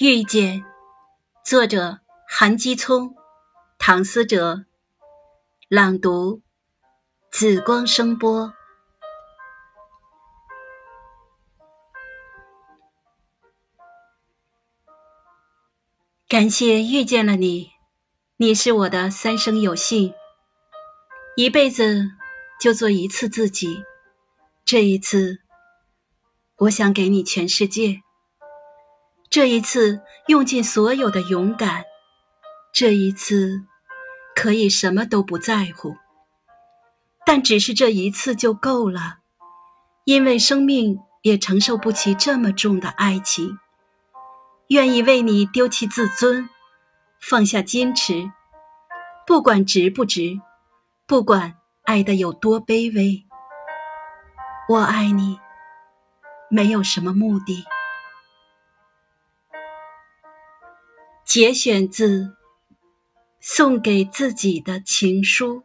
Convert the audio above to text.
遇见，作者韩基聪、唐思哲，朗读紫光声波。感谢遇见了你，你是我的三生有幸。一辈子就做一次自己，这一次，我想给你全世界。这一次用尽所有的勇敢，这一次可以什么都不在乎，但只是这一次就够了，因为生命也承受不起这么重的爱情。愿意为你丢弃自尊，放下矜持，不管值不值，不管爱的有多卑微，我爱你，没有什么目的。节选自《送给自己的情书》。